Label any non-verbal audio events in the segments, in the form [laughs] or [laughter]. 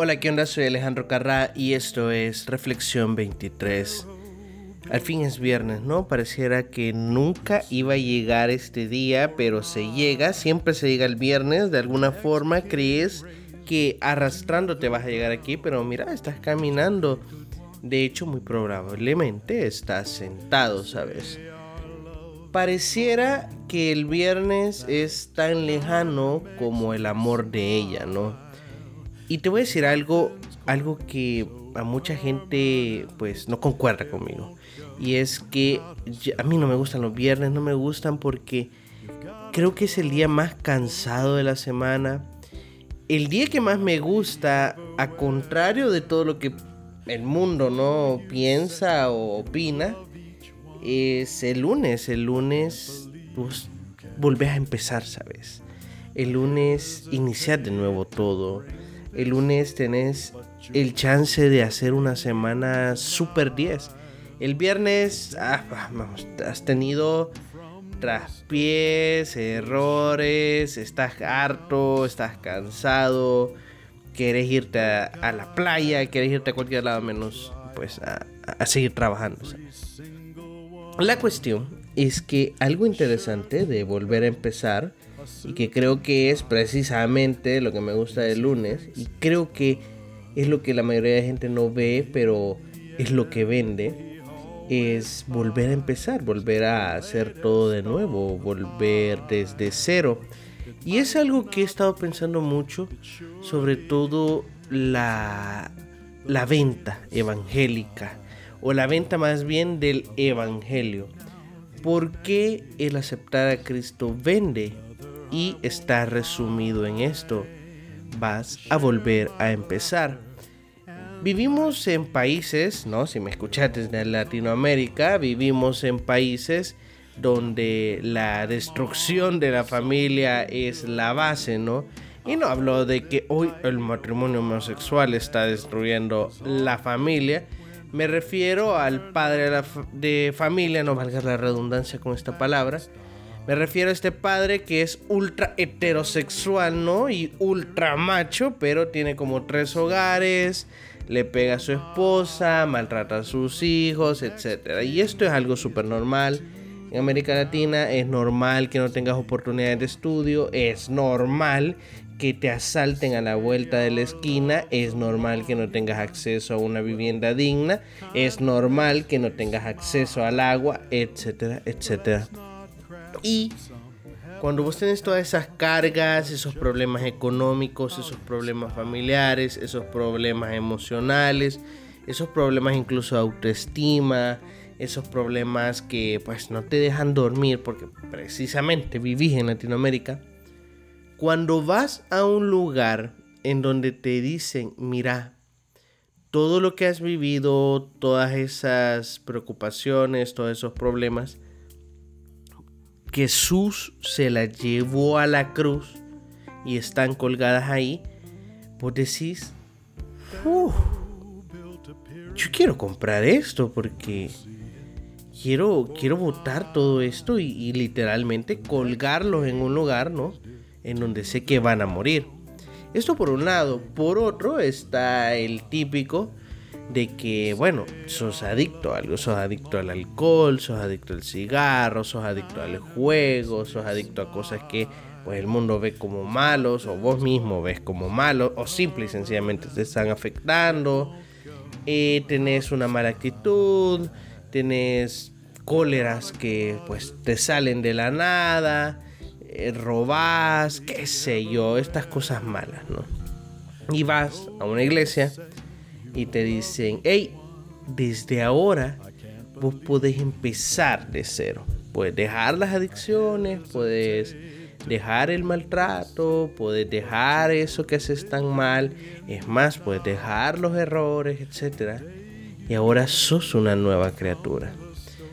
Hola, ¿qué onda? Soy Alejandro Carrá y esto es Reflexión 23. Al fin es viernes, ¿no? Pareciera que nunca iba a llegar este día, pero se llega, siempre se llega el viernes, de alguna forma crees que arrastrando te vas a llegar aquí, pero mira, estás caminando. De hecho, muy probablemente estás sentado, ¿sabes? Pareciera que el viernes es tan lejano como el amor de ella, ¿no? Y te voy a decir algo, algo que a mucha gente pues no concuerda conmigo. Y es que a mí no me gustan los viernes, no me gustan porque creo que es el día más cansado de la semana. El día que más me gusta, a contrario de todo lo que el mundo no piensa o opina, es el lunes. El lunes pues, volvés a empezar, ¿sabes? El lunes iniciar de nuevo todo el lunes tenés el chance de hacer una semana super 10. El viernes ah, has tenido traspiés, errores, estás harto, estás cansado, quieres irte a, la playa, quieres irte a cualquier lado menos pues a, seguir trabajando. La cuestión es que algo interesante de volver a empezar y que creo que es precisamente lo que me gusta del lunes y creo que es lo que la mayoría de gente no ve, pero es lo que vende, es volver a empezar, volver a hacer todo de nuevo, volver desde cero. Y es algo que he estado pensando mucho, sobre todo la, la venta evangélica, o la venta más bien del evangelio. ¿Por qué el aceptar a Cristo vende? Y está resumido en esto. Vas a volver a empezar. Vivimos en países, ¿no? Si me escuchas desde Latinoamérica, vivimos en países donde la destrucción de la familia es la base, ¿no? Y no hablo de que hoy el matrimonio homosexual está destruyendo la familia. Me refiero al padre de, de familia, no valga la redundancia con esta palabra, me refiero a este padre que es ultra heterosexual, ¿no? Y ultra macho, pero tiene como tres hogares, le pega a su esposa, maltrata a sus hijos, etc. Y esto es algo súper normal. En América Latina es normal que no tengas oportunidades de estudio, es normal que te asalten a la vuelta de la esquina, es normal que no tengas acceso a una vivienda digna, es normal que no tengas acceso al agua, etcétera, etcétera. Y cuando vos tenés todas esas cargas, esos problemas económicos, esos problemas familiares, esos problemas emocionales, esos problemas incluso de autoestima, esos problemas que pues no te dejan dormir porque precisamente vivís en Latinoamérica, cuando vas a un lugar en donde te dicen, mira, todo lo que has vivido, todas esas preocupaciones, todos esos problemas, Jesús se las llevó a la cruz y están colgadas ahí, vos decís, yo quiero comprar esto porque quiero, quiero botar todo esto y, y, literalmente colgarlos en un lugar, ¿no? En donde sé que van a morir. Esto por un lado. Por otro está el típico de que, bueno, sos adicto a algo, sos adicto al alcohol, sos adicto al cigarro, sos adicto al juego, sos adicto a cosas que pues el mundo ve como malos o vos mismo ves como malos o simple y sencillamente te están afectando. Eh, tenés una mala actitud, tenés cóleras que pues te salen de la nada, eh, robás, qué sé yo, estas cosas malas, ¿no? Y vas a una iglesia y te dicen, hey, desde ahora vos podés empezar de cero. Puedes dejar las adicciones, puedes dejar el maltrato, puedes dejar eso que haces tan mal, es más, puedes dejar los errores, etc. Y ahora sos una nueva criatura.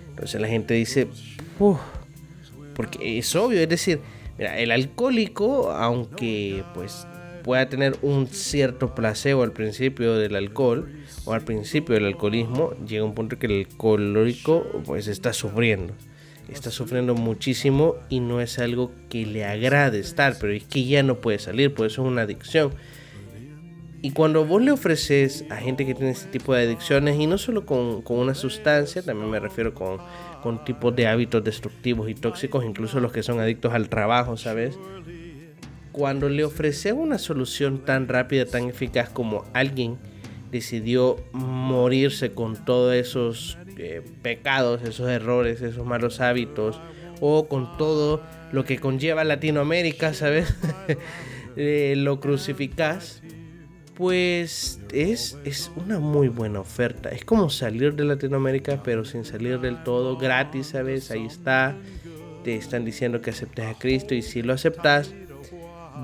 Entonces la gente dice, porque es obvio, es decir, el alcohólico, aunque pues pueda tener un cierto placebo al principio del alcohol o al principio del alcoholismo, llega un punto que el alcohólico pues está sufriendo. Está sufriendo muchísimo y no es algo que le agrade estar, pero es que ya no puede salir, por eso es una adicción. Y cuando vos le ofreces a gente que tiene este tipo de adicciones, y no solo con, con una sustancia, también me refiero con, con tipos de hábitos destructivos y tóxicos, incluso los que son adictos al trabajo, ¿sabes? Cuando le ofreces una solución tan rápida, tan eficaz como alguien decidió morirse con todos esos eh, pecados, esos errores, esos malos hábitos, o con todo lo que conlleva Latinoamérica, ¿sabes? [laughs] Eh, lo crucificas pues es, es una muy buena oferta. Es como salir de Latinoamérica, pero sin salir del todo, gratis, ¿sabes? Ahí está. Te están diciendo que aceptes a Cristo y si lo aceptas,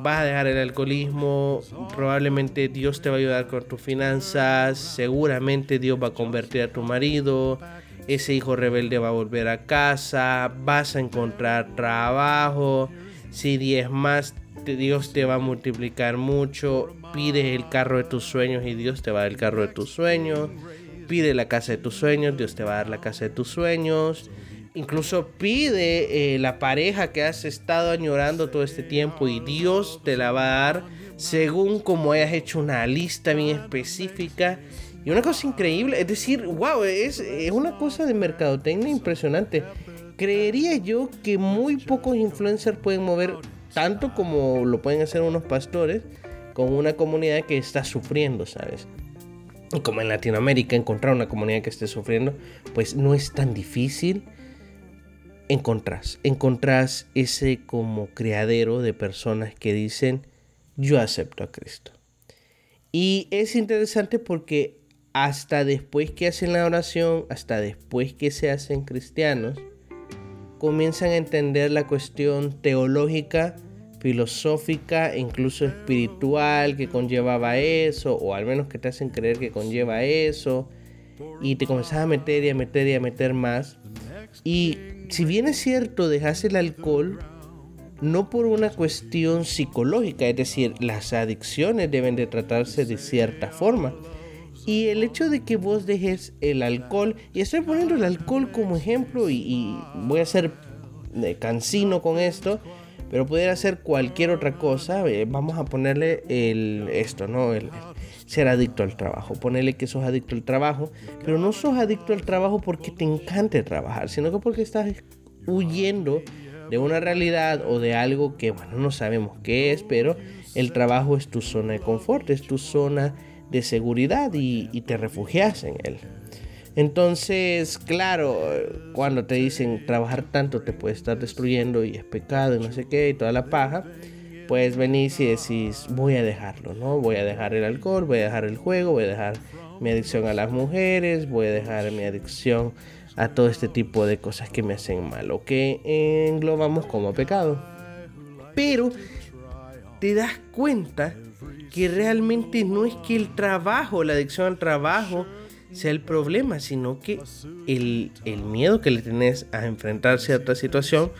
vas a dejar el alcoholismo. Probablemente Dios te va a ayudar con tus finanzas. Seguramente Dios va a convertir a tu marido. Ese hijo rebelde va a volver a casa. Vas a encontrar trabajo. Si más Dios te va a multiplicar mucho. Pide el carro de tus sueños y Dios te va a dar el carro de tus sueños. Pide la casa de tus sueños, Dios te va a dar la casa de tus sueños. Incluso pide eh, la pareja que has estado añorando todo este tiempo y Dios te la va a dar según como hayas hecho una lista bien específica. Y una cosa increíble, es decir, wow, es, es una cosa de mercadotecnia impresionante. Creería yo que muy pocos influencers pueden mover tanto como lo pueden hacer unos pastores con una comunidad que está sufriendo, ¿sabes? Como en Latinoamérica encontrar una comunidad que esté sufriendo, pues no es tan difícil. Encontrás, encontrás ese como criadero de personas que dicen, yo acepto a Cristo. Y es interesante porque hasta después que hacen la oración, hasta después que se hacen cristianos, comienzan a entender la cuestión teológica, filosófica e incluso espiritual que conllevaba eso, o al menos que te hacen creer que conlleva eso, y te comienzas a meter y a meter y a meter más. Y si bien es cierto, dejas el alcohol, no por una cuestión psicológica, es decir, las adicciones deben de tratarse de cierta forma. Y el hecho de que vos dejes el alcohol, y estoy poniendo el alcohol como ejemplo y, voy a ser eh, cansino con esto, pero pudiera ser cualquier otra cosa. Eh, vamos a ponerle el, esto, ¿no? El, ser adicto al trabajo. Ponerle que sos adicto al trabajo, pero no sos adicto al trabajo porque te encante trabajar, sino que porque estás huyendo de una realidad o de algo que, bueno, no sabemos qué es, pero el trabajo es tu zona de confort, es tu zona de seguridad y, te refugias en él. Entonces, claro, cuando te dicen trabajar tanto te puede estar destruyendo y es pecado y no sé qué y toda la paja, pues venís y decís, voy a dejarlo, ¿no? Voy a dejar el alcohol, voy a dejar el juego, voy a dejar mi adicción a las mujeres, voy a dejar mi adicción a todo este tipo de cosas que me hacen mal o que englobamos como pecado. Pero te das cuenta que realmente no es que el trabajo, la adicción al trabajo, sea el problema, sino que el, miedo que le tenés a enfrentar cierta situación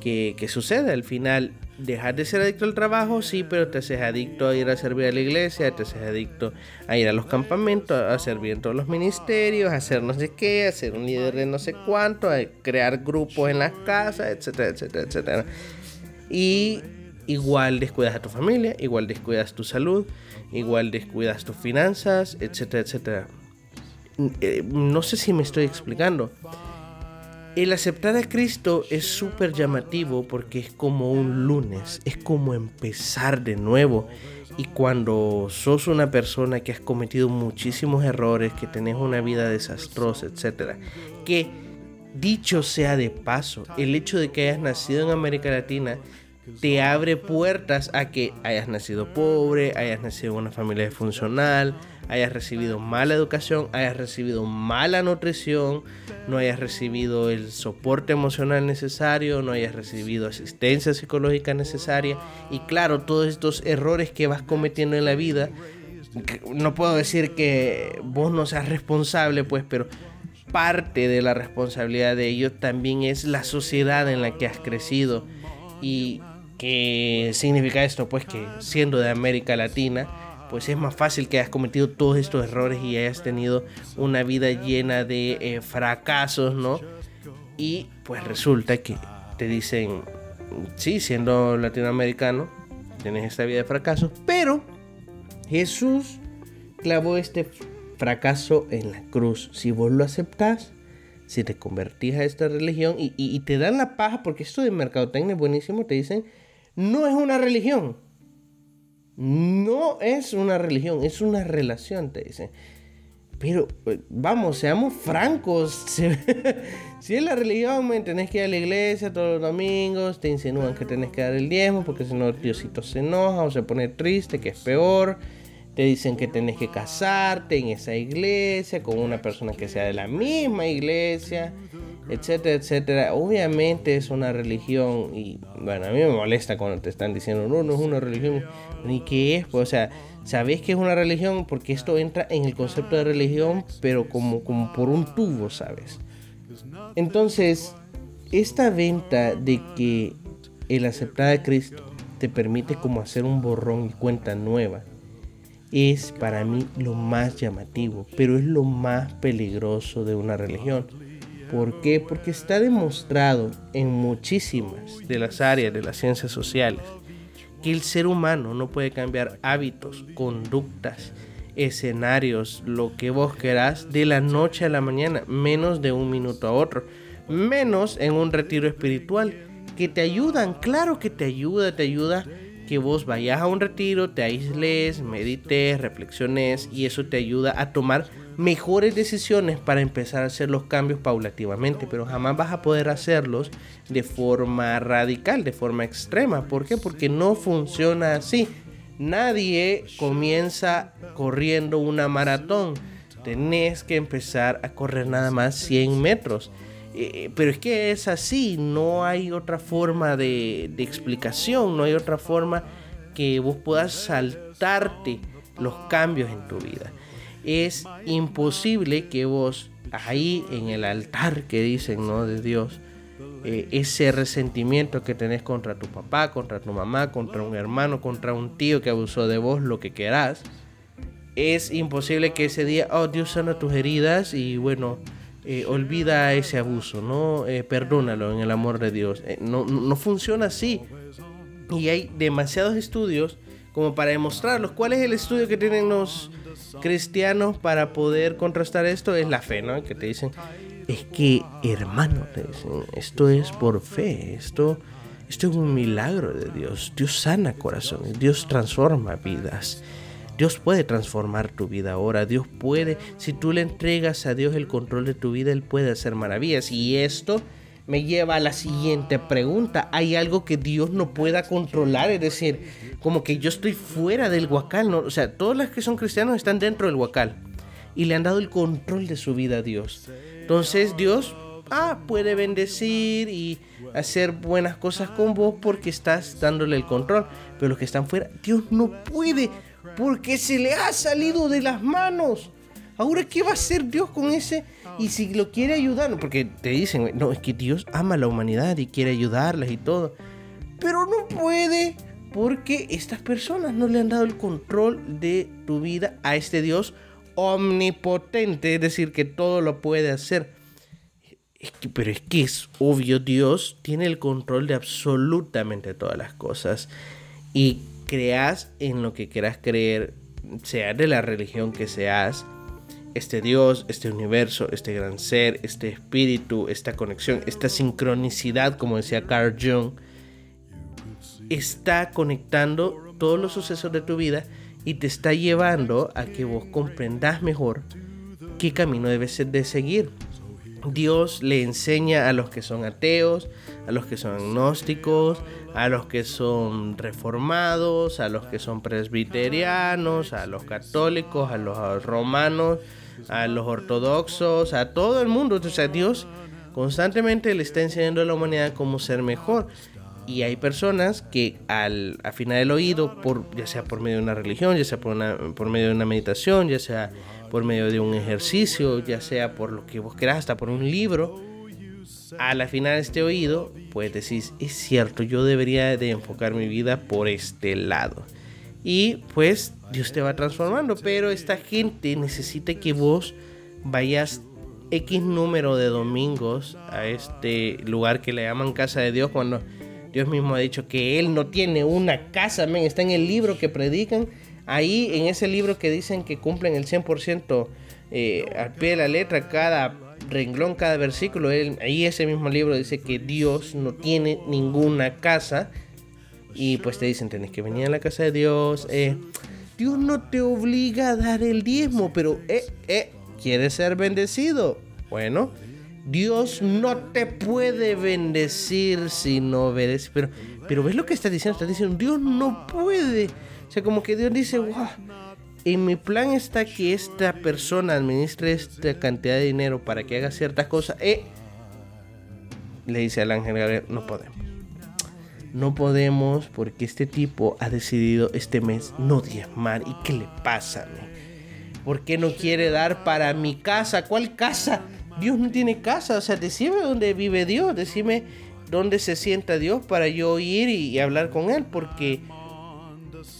que, que al final. Dejar de ser adicto al trabajo, sí, pero te haces adicto a ir a servir a la iglesia, te haces adicto a ir a los campamentos, a servir en todos los ministerios, a hacer no sé qué, a ser un líder de no sé cuánto, a crear grupos en las casas, etcétera, etcétera, etcétera. Y igual descuidas a tu familia, igual descuidas tu salud, igual descuidas tus finanzas, etcétera, etcétera. Eh, no sé si me estoy explicando. El aceptar a Cristo es súper llamativo porque es como un lunes, es como empezar de nuevo. Y cuando sos una persona que has cometido muchísimos errores, que tenés una vida desastrosa, etcétera, que dicho sea de paso, el hecho de que hayas nacido en América Latina te abre puertas a que hayas nacido pobre, hayas nacido en una familia disfuncional, hayas recibido mala educación, hayas recibido mala nutrición, no hayas recibido el soporte emocional necesario, no hayas recibido asistencia psicológica necesaria. Y claro, todos estos errores que vas cometiendo en la vida, no puedo decir que vos no seas responsable, pues, pero parte de la responsabilidad de ello también es la sociedad en la que has crecido. Y ¿Qué significa esto? Pues que siendo de América Latina, pues es más fácil que hayas cometido todos estos errores y hayas tenido una vida llena de eh, fracasos, ¿no? Y pues resulta que te dicen, sí, siendo latinoamericano, tienes esta vida de fracasos, pero Jesús clavó este fracaso en la cruz. Si vos lo aceptás, si te convertís a esta religión y, te dan la paja, porque esto de mercadotecnia es buenísimo, te dicen, no es una religión. No es una religión, es una relación, te dicen. Pero pues, vamos, seamos francos. [laughs] si es la religión, me tenés que ir a la iglesia todos los domingos, te insinúan que tenés que dar el diezmo porque si no Diosito se enoja o se pone triste, que es peor. Te dicen que tenés que casarte en esa iglesia con una persona que sea de la misma iglesia, etcétera, etcétera. Obviamente es una religión y bueno, a mí me molesta cuando te están diciendo, no, no es una religión, ni qué es, pues, o sea, sabés que es una religión porque esto entra en el concepto de religión, pero como, como por un tubo, ¿sabes? Entonces, esta venta de que el aceptar a Cristo te permite como hacer un borrón y cuenta nueva es para mí lo más llamativo, pero es lo más peligroso de una religión. ¿Por qué? Porque está demostrado en muchísimas de las áreas de las ciencias sociales que el ser humano no puede cambiar hábitos, conductas, escenarios, lo que vos querás de la noche a la mañana, menos de un minuto a otro, menos en un retiro espiritual, que te ayudan, claro que te ayuda, te ayuda que vos vayas a un retiro, te aísles, medites, reflexiones y eso te ayuda a tomar mejores decisiones para empezar a hacer los cambios paulativamente, pero jamás vas a poder hacerlos de forma radical, de forma extrema. ¿Por qué? Porque no funciona así. Nadie comienza corriendo una maratón. Tenés que empezar a correr nada más 100 metros. Eh, pero es que es así, no hay otra forma de, explicación, no hay otra forma que vos puedas saltarte los cambios en tu vida. Es imposible que vos ahí en el altar que dicen, ¿no? De Dios, eh, ese resentimiento que tenés contra tu papá, contra tu mamá, contra un hermano, contra un tío que abusó de vos, lo que querás, es imposible que ese día, oh Dios sana tus heridas y bueno, eh, olvida ese abuso, ¿no? Eh, perdónalo en el amor de Dios. No, no, funciona así. Y hay demasiados estudios como para demostrarlos. ¿Cuál es el estudio que tienen los cristianos para poder contrastar esto? Es la fe, ¿no? Que te dicen, es que hermano, te dicen, esto es por fe, esto, esto es un milagro de Dios. Dios sana corazones, Dios transforma vidas. Dios puede transformar tu vida ahora. Dios puede, si tú le entregas a Dios el control de tu vida, Él puede hacer maravillas. Y esto me lleva a la siguiente pregunta. ¿Hay algo que Dios no pueda controlar? Es decir, como que yo estoy fuera del huacal. ¿no? O sea, todos los que son cristianos están dentro del huacal. Y le han dado el control de su vida a Dios. Entonces Dios ah, puede bendecir y hacer buenas cosas con vos porque estás dándole el control. Pero los que están fuera, Dios no puede porque se le ha salido de las manos. Ahora, ¿qué va a hacer Dios con ese? Y si lo quiere ayudar, porque te dicen, no, es que Dios ama a la humanidad y quiere ayudarlas y todo. Pero no puede, porque estas personas no le han dado el control de tu vida a este Dios omnipotente, es decir, que todo lo puede hacer. pero es que es obvio, Dios tiene el control de absolutamente todas las cosas. Y creas en lo que quieras creer, sea de la religión que seas, este Dios, este universo, este gran ser, este espíritu, esta conexión, esta sincronicidad, como decía Carl Jung, está conectando todos los sucesos de tu vida y te está llevando a que vos comprendas mejor qué camino debes de seguir. Dios le enseña a los que son ateos, a los que son agnósticos, a los que son reformados, a los que son presbiterianos, a los católicos, a los romanos, a los ortodoxos, a todo el mundo. O sea, Dios constantemente le está enseñando a la humanidad cómo ser mejor. Y hay personas que al afinar el oído, por, ya sea por medio de una religión, ya sea por, una, por medio de una meditación, ya sea por medio de un ejercicio, ya sea por lo que vos querás, hasta por un libro, al afinar este oído, pues decís, es cierto, yo debería de enfocar mi vida por este lado. Y pues Dios te va transformando, pero esta gente necesita que vos vayas X número de domingos a este lugar que le llaman casa de Dios cuando Dios mismo ha dicho que Él no tiene una casa, está en el libro que predican Ahí en ese libro que dicen que cumplen el 100% eh, al pie de la letra cada renglón, cada versículo, ahí ese mismo libro dice que Dios no tiene ninguna casa y pues te dicen, tenés que venir a la casa de Dios. Eh, Dios no te obliga a dar el diezmo, pero eh, eh, ¿quieres ser bendecido? Bueno, Dios no te puede bendecir si no obedeces. Pero, pero ¿ves lo que está diciendo? Está diciendo, Dios no puede. O sea, como que Dios dice, wow, en mi plan está que esta persona administre esta cantidad de dinero para que haga ciertas cosas. Eh, le dice al ángel Gabriel, no podemos. No podemos porque este tipo ha decidido este mes no diezmar. ¿Y qué le pasa? ¿Por qué no quiere dar para mi casa? ¿Cuál casa? Dios no tiene casa. O sea, decime dónde vive Dios. Decime dónde se sienta Dios para yo ir y, hablar con Él. Porque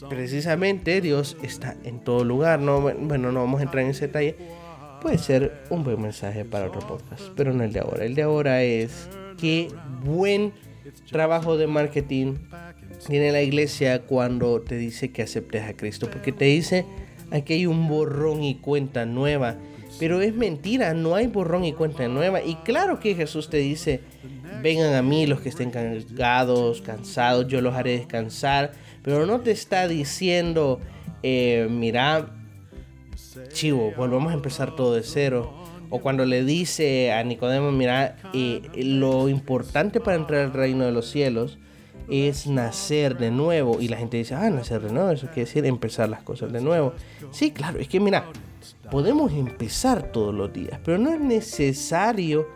precisamente Dios está en todo lugar. No, bueno, no vamos a entrar en ese detalle. Puede ser un buen mensaje para otro podcast. Pero no el de ahora. El de ahora es qué buen trabajo de marketing tiene la iglesia cuando te dice que aceptes a Cristo. Porque te dice, aquí hay un borrón y cuenta nueva. Pero es mentira, no hay borrón y cuenta nueva. Y claro que Jesús te dice, vengan a mí los que estén cargados, cansados, yo los haré descansar. Pero no te está diciendo, eh, mira, chivo, volvamos a empezar todo de cero. O cuando le dice a Nicodemo, mira, eh, lo importante para entrar al reino de los cielos es nacer de nuevo. Y la gente dice, ah, nacer de nuevo, eso quiere decir empezar las cosas de nuevo. Sí, claro, es que mira, podemos empezar todos los días, pero no es necesario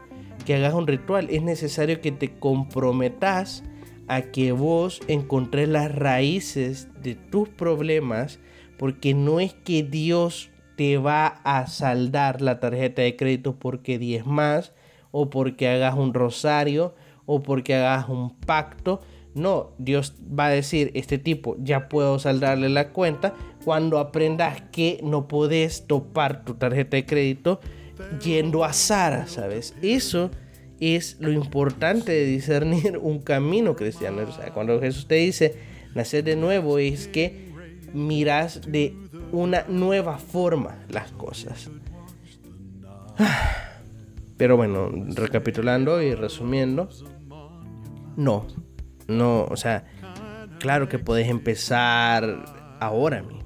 que hagas un ritual, es necesario que te comprometas a que vos encontres las raíces de tus problemas, porque no es que Dios te va a saldar la tarjeta de crédito porque 10 más o porque hagas un rosario o porque hagas un pacto. No, Dios va a decir, este tipo ya puedo saldarle la cuenta cuando aprendas que no puedes topar tu tarjeta de crédito yendo a Sara, ¿sabes? Eso es lo importante de discernir un camino cristiano. O sea, cuando Jesús te dice nacer de nuevo es que miras de una nueva forma las cosas. [sighs] Pero bueno, recapitulando y resumiendo, no, no, o sea, claro que puedes empezar ahora mismo.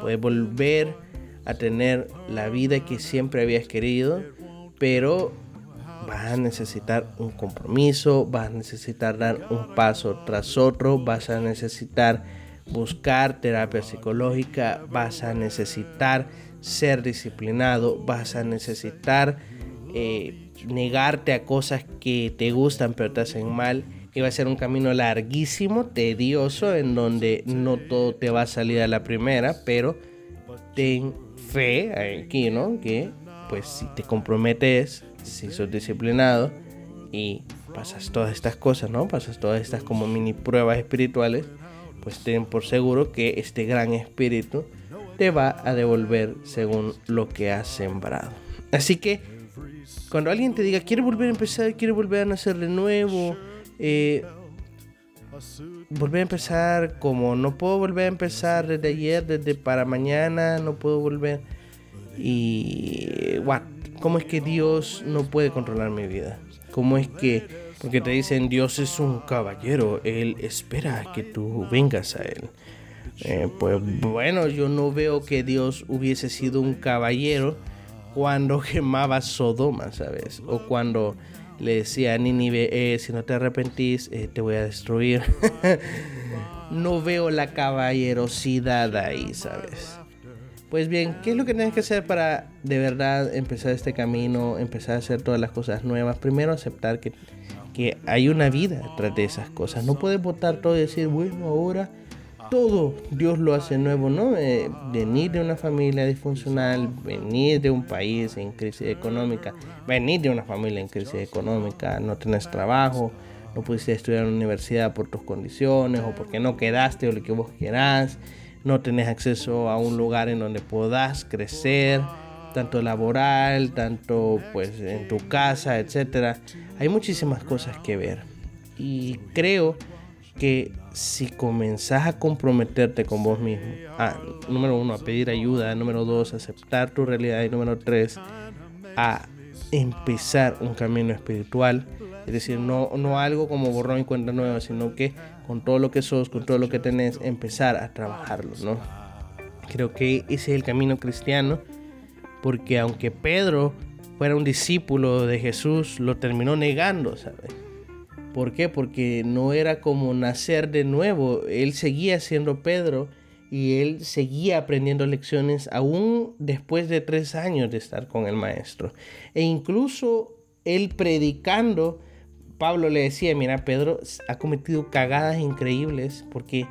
Puedes volver a tener la vida que siempre habías querido, pero vas a necesitar un compromiso, vas a necesitar dar un paso tras otro, vas a necesitar buscar terapia psicológica, vas a necesitar ser disciplinado, vas a necesitar eh, negarte a cosas que te gustan pero te hacen mal. Y va a ser un camino larguísimo, tedioso, en donde no todo te va a salir a la primera, pero ten fe aquí, ¿no? Que pues si te comprometes, si sos disciplinado y pasas todas estas cosas, ¿no? Pasas todas estas como mini pruebas espirituales, pues ten por seguro que este gran espíritu te va a devolver según lo que has sembrado. Así que cuando alguien te diga, quiere volver a empezar, quiere volver a nacer de nuevo, eh, volver a empezar como no puedo volver a empezar desde ayer, desde para mañana, no puedo volver. Y, what? ¿Cómo es que Dios no puede controlar mi vida? ¿Cómo es que porque te dicen, Dios es un caballero, Él espera que tú vengas a Él. Eh, pues bueno, yo no veo que Dios hubiese sido un caballero cuando [laughs] quemaba Sodoma, ¿sabes? O cuando le decía a Nínive, eh, si no te arrepentís, eh, te voy a destruir. [laughs] no veo la caballerosidad ahí, ¿sabes? Pues bien, ¿qué es lo que tienes que hacer para de verdad empezar este camino, empezar a hacer todas las cosas nuevas? Primero aceptar que que hay una vida detrás de esas cosas. No puedes votar todo y decir, bueno, ahora todo Dios lo hace nuevo, ¿no? Eh, venir de una familia disfuncional, venir de un país en crisis económica, venir de una familia en crisis económica, no tenés trabajo, no pudiste estudiar en la universidad por tus condiciones o porque no quedaste o lo que vos querás, no tenés acceso a un lugar en donde puedas crecer tanto laboral, tanto pues en tu casa, etcétera. Hay muchísimas cosas que ver. Y creo que si comenzás a comprometerte con vos mismo, a, número uno, a pedir ayuda, número dos, a aceptar tu realidad y número tres, a empezar un camino espiritual, es decir, no, no algo como borrón y cuenta nueva, sino que con todo lo que sos, con todo lo que tenés, empezar a trabajarlo, ¿no? Creo que ese es el camino cristiano, porque aunque Pedro fuera un discípulo de Jesús, lo terminó negando, ¿sabes? ¿Por qué? Porque no era como nacer de nuevo, él seguía siendo Pedro y él seguía aprendiendo lecciones aún después de tres años de estar con el maestro. E incluso él predicando, Pablo le decía, mira, Pedro ha cometido cagadas increíbles porque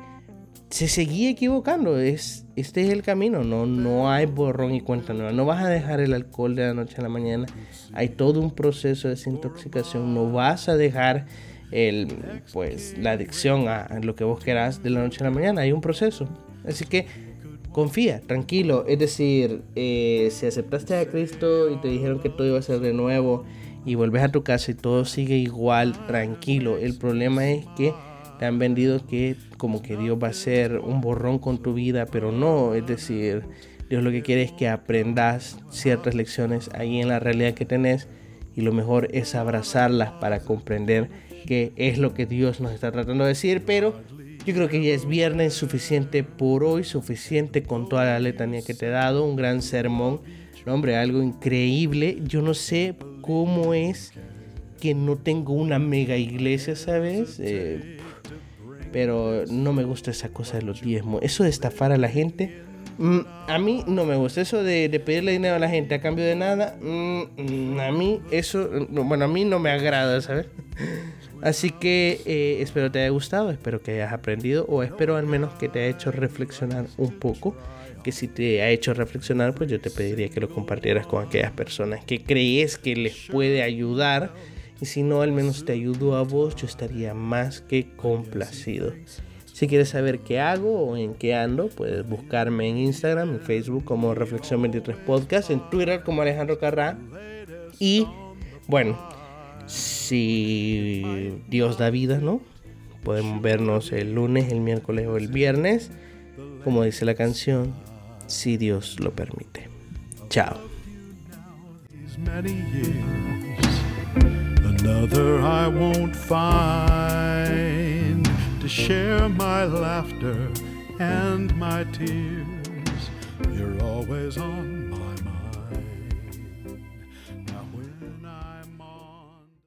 se seguía equivocando. Es, este es el camino, no, no hay borrón y cuenta nueva. No vas a dejar el alcohol de la noche a la mañana. Hay todo un proceso de desintoxicación. No vas a dejar el, pues, la adicción a, lo que vos querás de la noche a la mañana. Hay un proceso. Así que confía, tranquilo. Es decir, eh, si aceptaste a Cristo y te dijeron que todo iba a ser de nuevo y vuelves a tu casa y todo sigue igual, tranquilo. El problema es que te han vendido que como que Dios va a ser un borrón con tu vida, pero no, es decir, Dios lo que quiere es que aprendas ciertas lecciones ahí en la realidad que tenés y lo mejor es abrazarlas para comprender qué es lo que Dios nos está tratando de decir, pero yo creo que ya es viernes suficiente por hoy, suficiente con toda la letanía que te he dado, un gran sermón, hombre, algo increíble, yo no sé cómo es que no tengo una mega iglesia, ¿sabes? Eh, pero no me gusta esa cosa de los diezmos. Eso de estafar a la gente, mm, a mí no me gusta. Eso de, pedirle dinero a la gente a cambio de nada, mm, a mí eso, bueno, a mí no me agrada, ¿sabes? Así que eh, espero te haya gustado, espero que hayas aprendido o espero al menos que te haya hecho reflexionar un poco. Que si te ha hecho reflexionar, pues yo te pediría que lo compartieras con aquellas personas que crees que les puede ayudar y si no, al menos te ayudo a vos, yo estaría más que complacido. Si quieres saber qué hago o en qué ando, puedes buscarme en Instagram, en Facebook como Reflexión 23 Podcast, en Twitter como Alejandro Carrá. Y bueno, si Dios da vida, ¿no? Podemos vernos el lunes, el miércoles o el viernes, como dice la canción, si Dios lo permite. Chao. another I won't find to share my laughter and my tears. You're always on